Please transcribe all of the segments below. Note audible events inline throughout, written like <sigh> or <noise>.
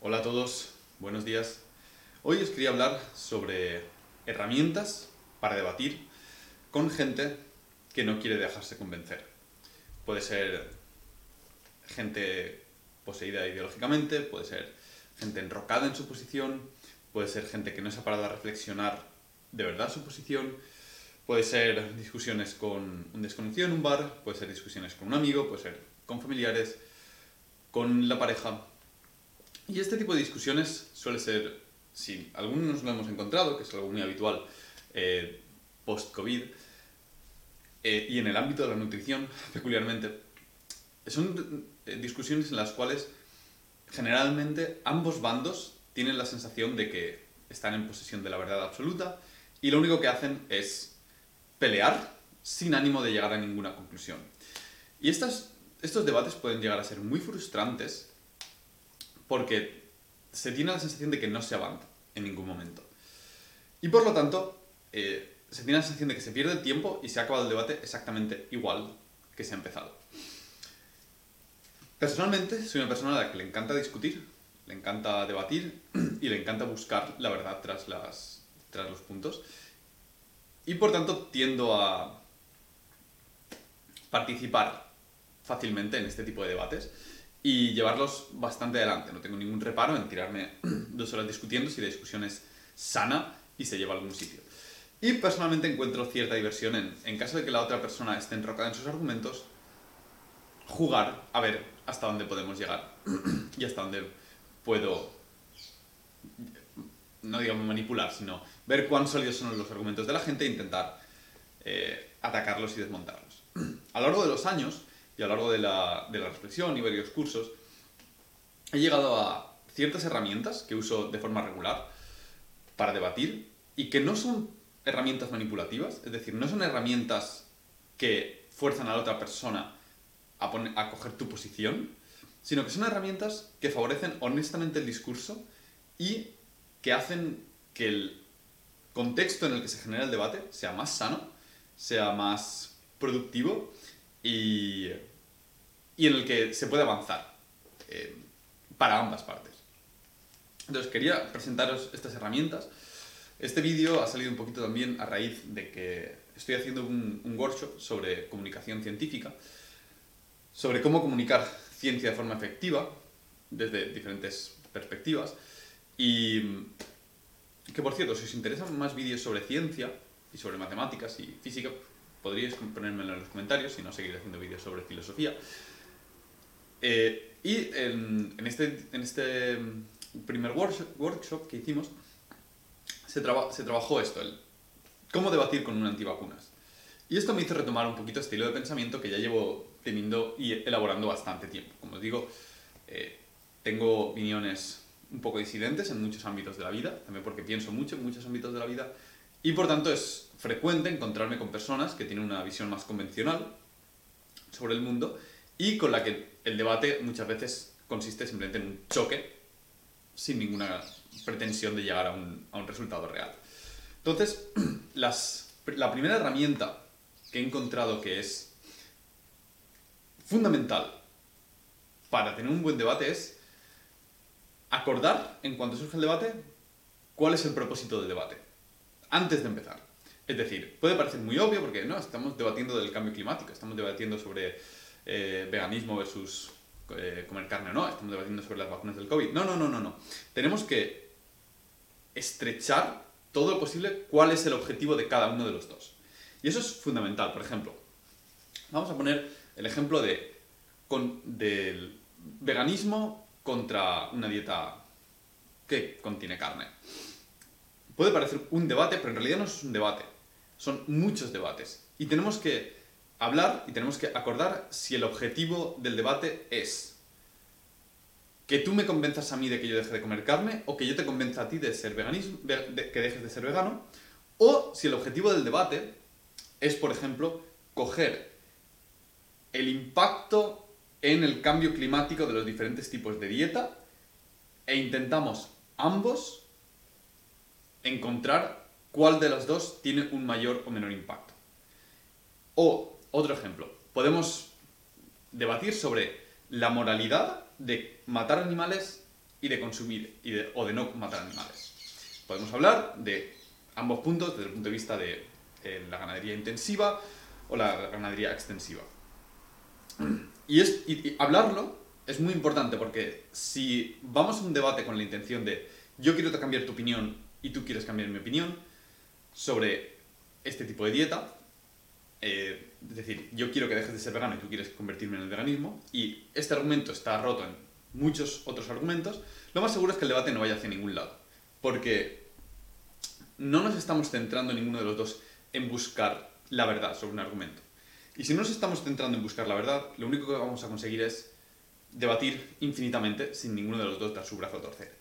Hola a todos, buenos días. Hoy os quería hablar sobre herramientas para debatir con gente que no quiere dejarse convencer. Puede ser gente poseída ideológicamente, puede ser gente enrocada en su posición, puede ser gente que no se ha parado a reflexionar de verdad su posición, puede ser discusiones con un desconocido en un bar, puede ser discusiones con un amigo, puede ser con familiares, con la pareja. Y este tipo de discusiones suele ser, si algunos nos lo hemos encontrado, que es algo muy habitual eh, post-COVID, eh, y en el ámbito de la nutrición <laughs> peculiarmente, son eh, discusiones en las cuales generalmente ambos bandos tienen la sensación de que están en posesión de la verdad absoluta y lo único que hacen es pelear sin ánimo de llegar a ninguna conclusión. Y estas, estos debates pueden llegar a ser muy frustrantes porque se tiene la sensación de que no se avanza en ningún momento. Y por lo tanto, eh, se tiene la sensación de que se pierde el tiempo y se ha acabado el debate exactamente igual que se ha empezado. Personalmente, soy una persona a la que le encanta discutir, le encanta debatir <clears throat> y le encanta buscar la verdad tras, las, tras los puntos. Y por tanto, tiendo a participar fácilmente en este tipo de debates y llevarlos bastante adelante. No tengo ningún reparo en tirarme <clears throat> dos horas discutiendo si la discusión es sana y se lleva a algún sitio. Y personalmente encuentro cierta diversión en, en caso de que la otra persona esté enrocada en sus argumentos, jugar a ver hasta dónde podemos llegar <clears throat> y hasta dónde puedo, no digamos manipular, sino ver cuán sólidos son los argumentos de la gente e intentar eh, atacarlos y desmontarlos. <clears throat> A lo largo de los años y a lo largo de la, de la reflexión y varios cursos, he llegado a ciertas herramientas que uso de forma regular para debatir y que no son herramientas manipulativas, es decir, no son herramientas que fuerzan a la otra persona a, a coger tu posición, sino que son herramientas que favorecen honestamente el discurso y que hacen que el contexto en el que se genera el debate sea más sano, sea más productivo y, y en el que se puede avanzar eh, para ambas partes. Entonces quería presentaros estas herramientas. Este vídeo ha salido un poquito también a raíz de que estoy haciendo un, un workshop sobre comunicación científica, sobre cómo comunicar ciencia de forma efectiva desde diferentes perspectivas y que por cierto, si os interesan más vídeos sobre ciencia y sobre matemáticas y física, podríais ponérmelo en los comentarios, si no seguiré haciendo vídeos sobre filosofía. Eh, y en, este, en este primer workshop, que hicimos, se, se trabajó esto, el cómo debatir con un antivacunas. Y esto me hizo retomar un poquito estilo de pensamiento que ya llevo teniendo y elaborando bastante tiempo. Como os digo, eh, tengo opiniones un poco disidentes en muchos ámbitos de la vida, también porque pienso mucho en muchos ámbitos de la vida, y por tanto es frecuente encontrarme con personas que tienen una visión más convencional sobre el mundo y con la que el debate muchas veces consiste simplemente en un choque sin ninguna pretensión de llegar a un, a un resultado real. Entonces, <clears throat> las, la primera herramienta que he encontrado que es fundamental para tener un buen debate es acordar, en cuanto surge el debate, cuál es el propósito del debate, antes de empezar. Es decir, puede parecer muy obvio porque no, estamos debatiendo del cambio climático, estamos debatiendo sobre eh, veganismo versus eh, comer carne o no, estamos debatiendo sobre las vacunas del COVID. No, no, no, no, no. Tenemos que estrechar todo lo posible cuál es el objetivo de cada uno de los dos. Y eso es fundamental. Por ejemplo, vamos a poner el ejemplo de, con, del veganismo contra una dieta que contiene carne. Puede parecer un debate, pero en realidad no es un debate. Son muchos debates. Y tenemos que hablar y tenemos que acordar si el objetivo del debate es que tú me convenzas a mí de que yo deje de comer carne o que yo te convenza a ti de ser veganismo, de, que dejes de ser vegano, o si el objetivo del debate es, por ejemplo, coger el impacto en el cambio climático de los diferentes tipos de dieta e intentamos ambos encontrar cuál de los dos tiene un mayor o menor impacto. O, otro ejemplo, podemos debatir sobre la moralidad de matar animales y de consumir o de no matar animales. Podemos hablar de ambos puntos desde el punto de vista de eh, la ganadería intensiva o la ganadería extensiva. Y, es, y hablarlo es muy importante porque si vamos a un debate con la intención de yo quiero cambiar tu opinión y tú quieres cambiar mi opinión sobre este tipo de dieta, eh, es decir, yo quiero que dejes de ser vegano y tú quieres convertirme en el veganismo, y este argumento está roto en muchos otros argumentos, lo más seguro es que el debate no vaya hacia ningún lado. Porque no nos estamos centrando ninguno de los dos en buscar la verdad sobre un argumento. Y si no nos estamos centrando en buscar la verdad, lo único que vamos a conseguir es debatir infinitamente sin ninguno de los dos dar su brazo a torcer.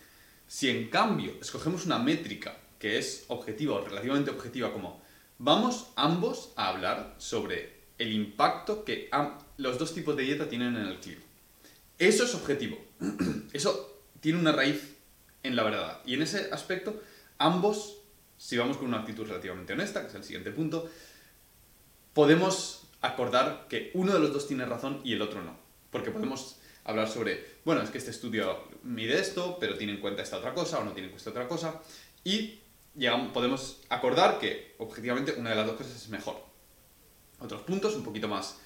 Si en cambio escogemos una métrica que es objetiva o relativamente objetiva como vamos ambos a hablar sobre el impacto que los dos tipos de dieta tienen en el clima. Eso es objetivo. <clears throat> Eso tiene una raíz en la verdad. Y en ese aspecto, ambos, si vamos con una actitud relativamente honesta, que es el siguiente punto, podemos acordar que uno de los dos tiene razón y el otro no. Porque podemos hablar sobre, bueno, es que este estudio mide esto, pero tiene en cuenta esta otra cosa o no tiene en cuenta otra cosa. Y llegamos, podemos acordar que objetivamente una de las dos cosas es mejor. Otros puntos un poquito más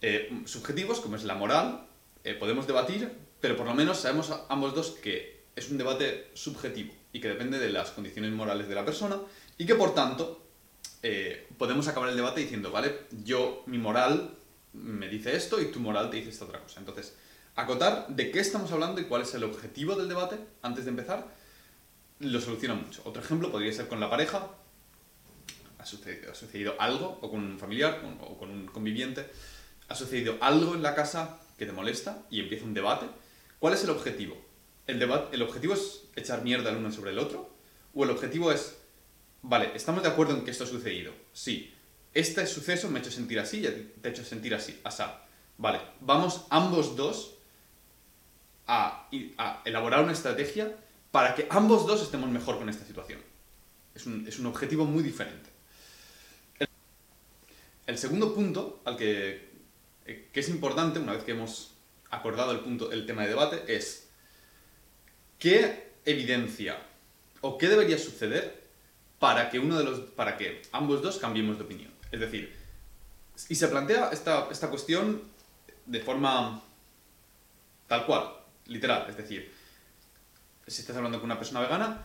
eh, subjetivos, como es la moral, eh, podemos debatir, pero por lo menos sabemos ambos dos que es un debate subjetivo y que depende de las condiciones morales de la persona y que por tanto eh, podemos acabar el debate diciendo, vale, yo, mi moral me dice esto y tu moral te dice esta otra cosa. Entonces, acotar de qué estamos hablando y cuál es el objetivo del debate antes de empezar, lo soluciona mucho. Otro ejemplo podría ser con la pareja, ha sucedido, algo, o con un familiar, o con un conviviente, ha sucedido algo en la casa que te molesta y empieza un debate, ¿cuál es el objetivo? ¿El, debate, ¿El objetivo es echar mierda el uno sobre el otro? ¿O el objetivo es, vale, estamos de acuerdo en que esto ha sucedido? Sí, este suceso me ha hecho sentir así y te ha hecho sentir así, asá. Vale, vamos ambos dos a, elaborar una estrategia para que ambos dos estemos mejor con esta situación. Es un, es un objetivo muy diferente. El, el segundo punto al que eh, que es importante, una vez que hemos acordado el, punto, el tema de debate, es qué evidencia o qué debería suceder para que, uno de los, para que ambos dos cambiemos de opinión. Es decir, y se plantea esta, esta cuestión de forma tal cual, literal. Es decir, si estás hablando con una persona vegana,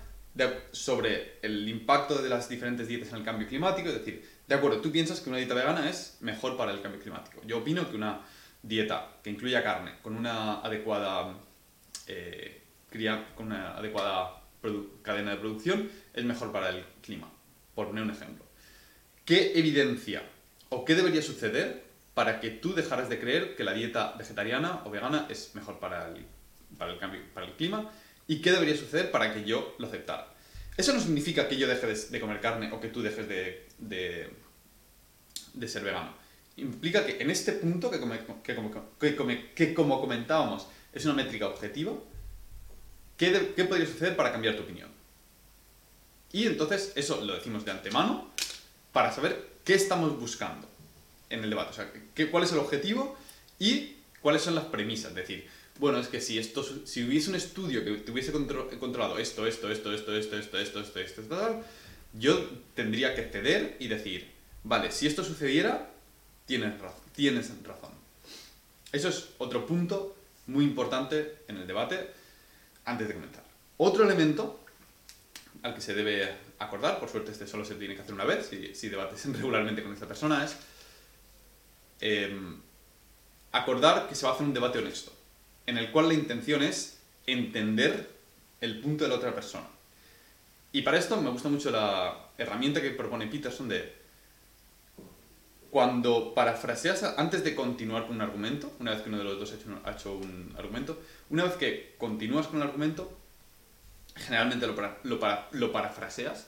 sobre el impacto de las diferentes dietas en el cambio climático, es decir, de acuerdo, tú piensas que una dieta vegana es mejor para el cambio climático. Yo opino que una dieta que incluya carne con una adecuada, eh, con una adecuada cadena de producción es mejor para el clima, por poner un ejemplo. ¿Qué evidencia o qué debería suceder para que tú dejaras de creer que la dieta vegetariana o vegana es mejor para el, para el, cambio, para el clima y qué debería suceder para que yo lo aceptara. Eso no significa que yo deje de, comer carne o que tú dejes de, de, ser vegano. Implica que en este punto, que, que, como, que, como comentábamos, es una métrica objetiva, ¿qué, ¿qué podría suceder para cambiar tu opinión? Y entonces eso lo decimos de antemano para saber qué estamos buscando en el debate. O sea, qué, cuál es el objetivo y cuáles son las premisas. Es decir, bueno, es que si, esto, si hubiese un estudio que tuviese controlado esto, esto, esto, esto, esto, esto, esto, esto, esto, esto, yo tendría que ceder y decir, vale, si esto sucediera, tienes. Tienes razón. Eso es otro punto muy importante en el debate antes de comenzar. Otro elemento al que se debe acordar, por suerte este solo se tiene que hacer una vez, si, si debates regularmente con esta persona, es acordar que se va a hacer un debate honesto en el cual la intención es entender el punto de la otra persona. Y para esto me gusta mucho la herramienta que propone Peterson de cuando parafraseas antes de continuar con un argumento, una vez que uno de los dos ha hecho, un argumento, una vez que continúas con el argumento, generalmente lo, lo, lo parafraseas,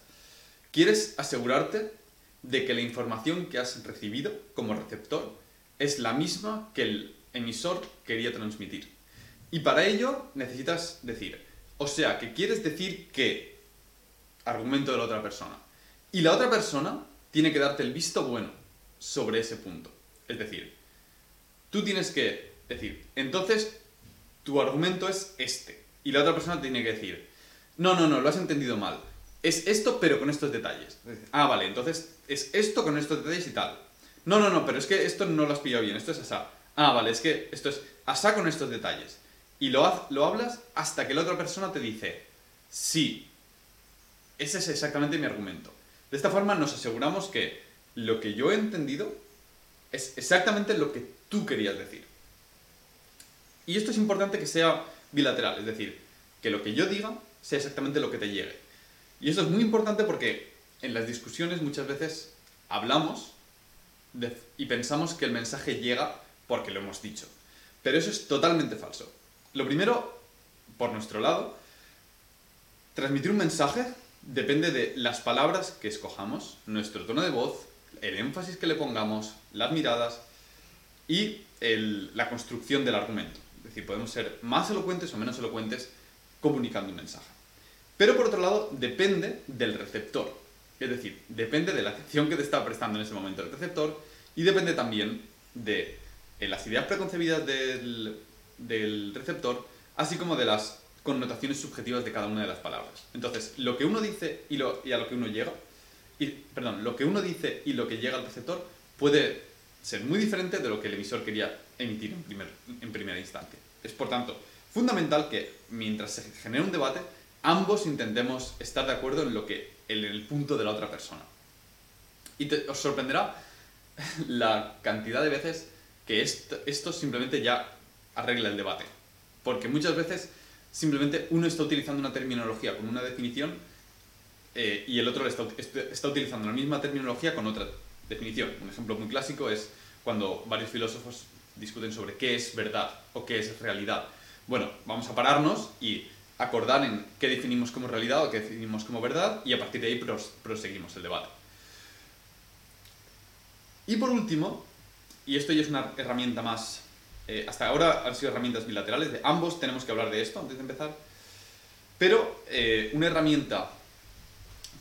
quieres asegurarte de que la información que has recibido como receptor es la misma que el emisor quería transmitir. Y para ello necesitas decir, o sea, que quieres decir que argumento de la otra persona. Y la otra persona tiene que darte el visto bueno sobre ese punto. Es decir, tú tienes que decir, entonces tu argumento es este. y la otra persona tiene que decir, no, no, no, lo has entendido mal. Es esto, pero con estos detalles. Ah, vale, entonces es esto con estos detalles y tal. No, no, no, pero es que esto no lo has pillado bien, esto es asá. Ah, vale, es que esto es asá con estos detalles. Y lo, lo hablas hasta que la otra persona te dice, sí, ese es exactamente mi argumento. De esta forma nos aseguramos que lo que yo he entendido es exactamente lo que tú querías decir. Y esto es importante que sea bilateral, es decir, que lo que yo diga sea exactamente lo que te llegue. Y esto es muy importante porque en las discusiones muchas veces hablamos y pensamos que el mensaje llega porque lo hemos dicho. Pero eso es totalmente falso. Lo primero, por nuestro lado, transmitir un mensaje depende de las palabras que escojamos, nuestro tono de voz, el énfasis que le pongamos, las miradas y la construcción del argumento. Es decir, podemos ser más elocuentes o menos elocuentes comunicando un mensaje. Pero por otro lado, depende del receptor. Es decir, depende de la atención que te está prestando en ese momento el receptor y depende también de las ideas preconcebidas del, del receptor, así como de las connotaciones subjetivas de cada una de las palabras. Entonces, lo que uno dice y, lo, a lo que uno llega, y, perdón, lo que uno dice y lo que llega al receptor puede ser muy diferente de lo que el emisor quería emitir en, primer, en primera instancia. Es por tanto fundamental que mientras se genere un debate, ambos intentemos estar de acuerdo en lo que en el punto de la otra persona. Y os sorprenderá <laughs> la cantidad de veces que esto simplemente ya arregla el debate. Porque muchas veces simplemente uno está utilizando una terminología con una definición eh, y el otro está, está, utilizando la misma terminología con otra definición. Un ejemplo muy clásico es cuando varios filósofos discuten sobre qué es verdad o qué es realidad. Bueno, vamos a pararnos y acordar en qué definimos como realidad o qué definimos como verdad y a partir de ahí proseguimos el debate. Y por último, y esto ya es una herramienta más eh, hasta ahora han sido herramientas bilaterales, de ambos tenemos que hablar de esto antes de empezar, pero eh, una herramienta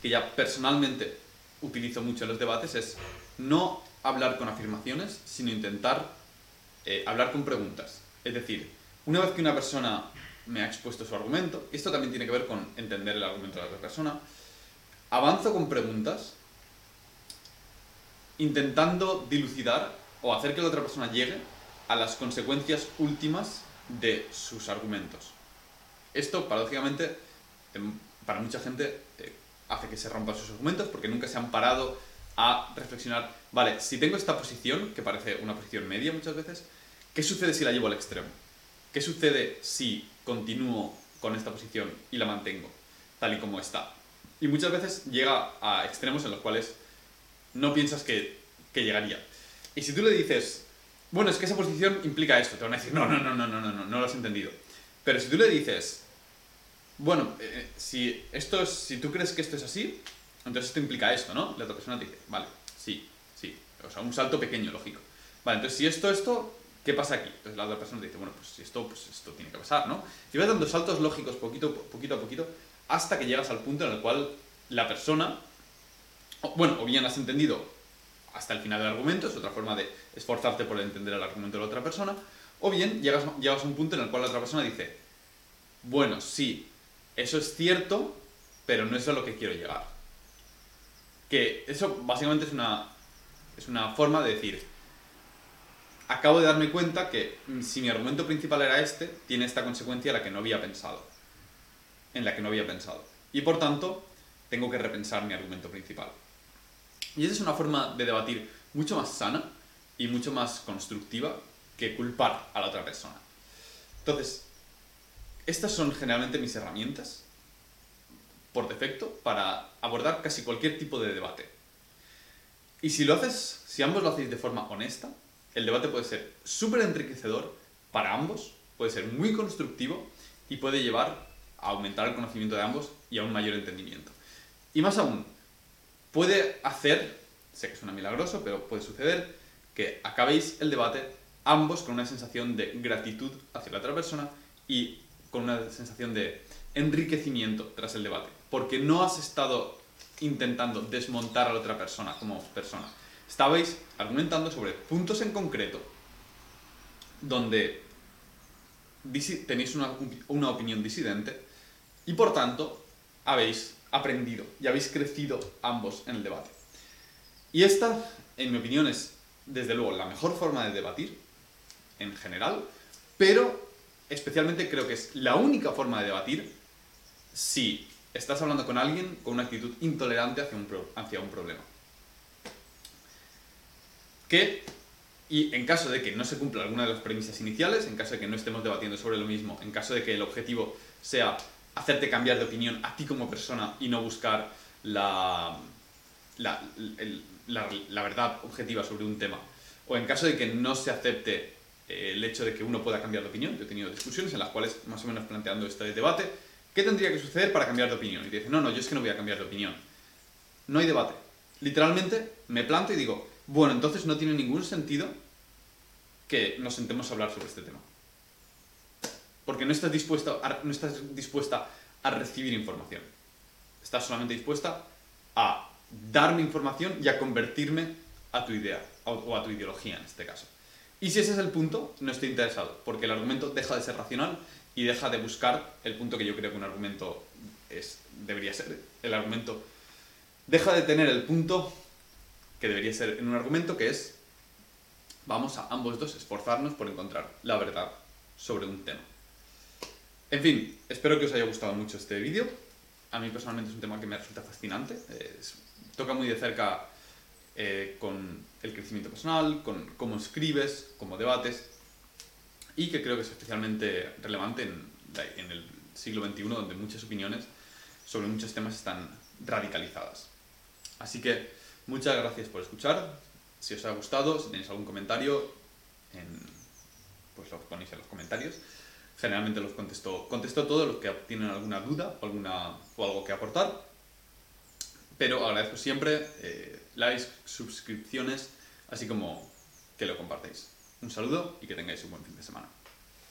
que ya personalmente utilizo mucho en los debates es no hablar con afirmaciones, sino intentar eh, hablar con preguntas. Es decir, una vez que una persona me ha expuesto su argumento, esto también tiene que ver con entender el argumento de la otra persona, avanzo con preguntas intentando dilucidar o hacer que la otra persona llegue a las consecuencias últimas de sus argumentos. Esto, paradójicamente, em, para mucha gente eh, hace que se rompan sus argumentos porque nunca se han parado a reflexionar, vale, si tengo esta posición, que parece una posición media muchas veces, ¿qué sucede si la llevo al extremo? ¿Qué sucede si continúo con esta posición y la mantengo tal y como está? Y muchas veces llega a extremos en los cuales no piensas que, que llegaría. Y si tú le dices, bueno, es que esa posición implica esto. Te van a decir, no, no, no, no, no, no, no, no lo has entendido. Pero si tú le dices, bueno, eh, si, esto es, si tú crees que esto es así, entonces esto implica esto, ¿no? La otra persona te dice, vale, sí, sí. O sea, un salto pequeño, lógico. Vale, entonces si esto, esto, ¿qué pasa aquí? Entonces la otra persona te dice, bueno, pues si esto, pues esto tiene que pasar, ¿no? Y vas dando saltos lógicos poquito, poquito a poquito hasta que llegas al punto en el cual la persona, bueno, o bien has entendido hasta el final del argumento, es otra forma de esforzarte por entender el argumento de la otra persona, o bien llegas, llegas a un punto en el cual la otra persona dice, bueno, sí, eso es cierto, pero no es a lo que quiero llegar. Que eso básicamente es una, es una forma de decir, acabo de darme cuenta que si mi argumento principal era este, tiene esta consecuencia en la que no había pensado. En la que no había pensado. Y por tanto, tengo que repensar mi argumento principal. Y esa es una forma de debatir mucho más sana y mucho más constructiva que culpar a la otra persona. Entonces, estas son generalmente mis herramientas por defecto para abordar casi cualquier tipo de debate. Y si lo haces, si ambos lo hacéis de forma honesta, el debate puede ser súper enriquecedor para ambos, puede ser muy constructivo y puede llevar a aumentar el conocimiento de ambos y a un mayor entendimiento. Y más aún, puede hacer, sé que suena milagroso, pero puede suceder, que acabéis el debate ambos con una sensación de gratitud hacia la otra persona y con una sensación de enriquecimiento tras el debate. Porque no has estado intentando desmontar a la otra persona como persona. Estabais argumentando sobre puntos en concreto donde tenéis una, una opinión disidente y por tanto habéis aprendido y habéis crecido ambos en el debate. Y esta, en mi opinión, es desde luego la mejor forma de debatir en general, pero especialmente creo que es la única forma de debatir si estás hablando con alguien con una actitud intolerante hacia un, hacia un problema. Que, y en caso de que no se cumpla alguna de las premisas iniciales, en caso de que no estemos debatiendo sobre lo mismo, en caso de que el objetivo sea hacerte cambiar de opinión a ti como persona y no buscar la, la, verdad objetiva sobre un tema, o en caso de que no se acepte eh, el hecho de que uno pueda cambiar de opinión, yo he tenido discusiones en las cuales, más o menos planteando este debate, ¿qué tendría que suceder para cambiar de opinión? Y te no, no, yo es que no voy a cambiar de opinión. No hay debate. Literalmente me planto y digo, bueno, entonces no tiene ningún sentido que nos sentemos a hablar sobre este tema. Porque no estás, dispuesta a, no estás dispuesta a recibir información. Estás solamente dispuesta a darme información y a convertirme a tu idea o a tu ideología en este caso. Y si ese es el punto, no estoy interesado, porque el argumento deja de ser racional y deja de buscar el punto que yo creo que un argumento es, debería ser. El argumento deja de tener el punto que debería ser en un argumento, que es vamos a ambos dos esforzarnos por encontrar la verdad sobre un tema. En fin, espero que os haya gustado mucho este vídeo. A mí personalmente es un tema que me resulta fascinante. toca muy de cerca eh, con el crecimiento personal, con cómo escribes, cómo debates, y que creo que es especialmente relevante en, en el siglo XXI, donde muchas opiniones sobre muchos temas están radicalizadas. Así que muchas gracias por escuchar. Si os ha gustado, si tenéis algún comentario, pues lo ponéis en los comentarios. Generalmente los contesto, contesto todos los que tienen alguna duda o, alguna, o algo que aportar. Pero agradezco siempre eh, likes, suscripciones, así como que lo compartáis. Un saludo y que tengáis un buen fin de semana.